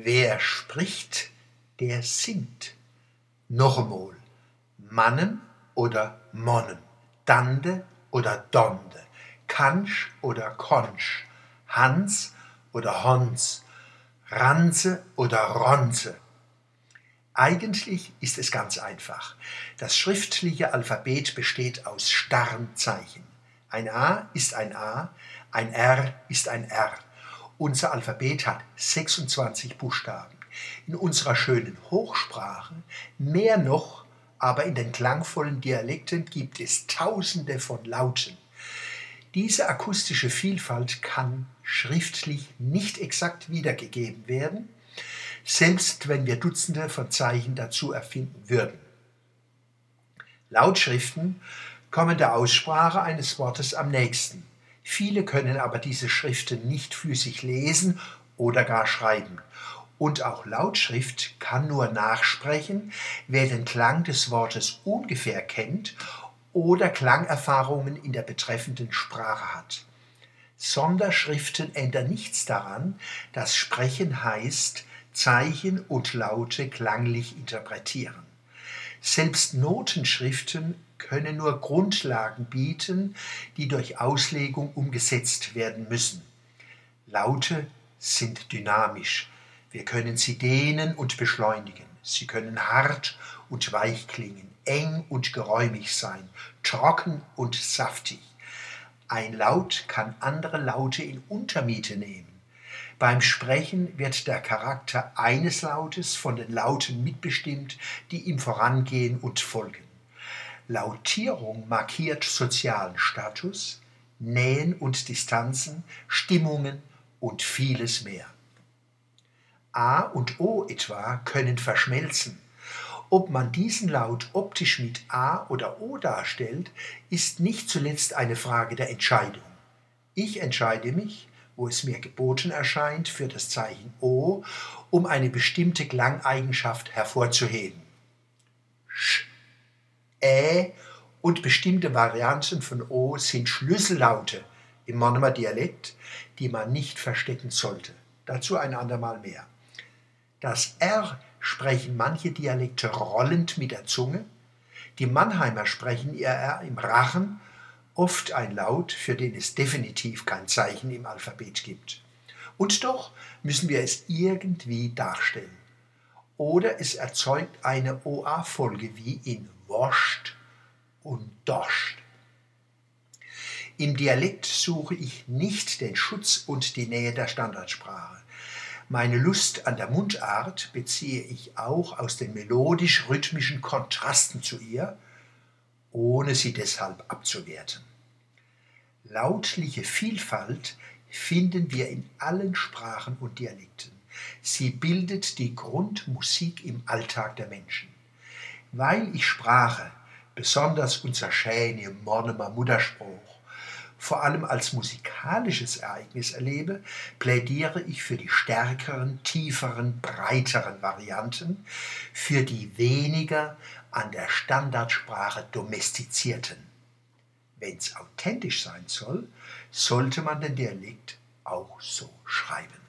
Wer spricht, der singt. Noch einmal, Mannen oder Monnen, Dande oder Donde, Kansch oder Konsch, Hans oder Hons, Ranze oder Ronze. Eigentlich ist es ganz einfach. Das schriftliche Alphabet besteht aus starren Zeichen. Ein A ist ein A, ein R ist ein R. Unser Alphabet hat 26 Buchstaben. In unserer schönen Hochsprache mehr noch, aber in den klangvollen Dialekten gibt es tausende von Lauten. Diese akustische Vielfalt kann schriftlich nicht exakt wiedergegeben werden, selbst wenn wir Dutzende von Zeichen dazu erfinden würden. Lautschriften kommen der Aussprache eines Wortes am nächsten. Viele können aber diese Schriften nicht flüssig lesen oder gar schreiben. Und auch Lautschrift kann nur nachsprechen, wer den Klang des Wortes ungefähr kennt oder Klangerfahrungen in der betreffenden Sprache hat. Sonderschriften ändern nichts daran, dass Sprechen heißt, Zeichen und Laute klanglich interpretieren. Selbst Notenschriften können nur Grundlagen bieten, die durch Auslegung umgesetzt werden müssen. Laute sind dynamisch. Wir können sie dehnen und beschleunigen. Sie können hart und weich klingen, eng und geräumig sein, trocken und saftig. Ein Laut kann andere Laute in Untermiete nehmen. Beim Sprechen wird der Charakter eines Lautes von den Lauten mitbestimmt, die ihm vorangehen und folgen. Lautierung markiert sozialen Status, Nähen und Distanzen, Stimmungen und vieles mehr. A und O etwa können verschmelzen. Ob man diesen Laut optisch mit A oder O darstellt, ist nicht zuletzt eine Frage der Entscheidung. Ich entscheide mich, wo es mir geboten erscheint, für das Zeichen O, um eine bestimmte Klangeigenschaft hervorzuheben. Sch Ä und bestimmte Varianten von O sind Schlüssellaute im Monomer Dialekt, die man nicht verstecken sollte. Dazu ein andermal mehr. Das R sprechen manche Dialekte rollend mit der Zunge. Die Mannheimer sprechen ihr R im Rachen, oft ein Laut, für den es definitiv kein Zeichen im Alphabet gibt. Und doch müssen wir es irgendwie darstellen. Oder es erzeugt eine OA-Folge wie in Woscht und Doscht. Im Dialekt suche ich nicht den Schutz und die Nähe der Standardsprache. Meine Lust an der Mundart beziehe ich auch aus den melodisch-rhythmischen Kontrasten zu ihr, ohne sie deshalb abzuwerten. Lautliche Vielfalt finden wir in allen Sprachen und Dialekten. Sie bildet die Grundmusik im Alltag der Menschen weil ich Sprache, besonders unser schöne Monomer Mutterspruch, vor allem als musikalisches Ereignis erlebe, plädiere ich für die stärkeren, tieferen, breiteren Varianten, für die weniger an der Standardsprache domestizierten. Wenn es authentisch sein soll, sollte man den Dialekt auch so schreiben.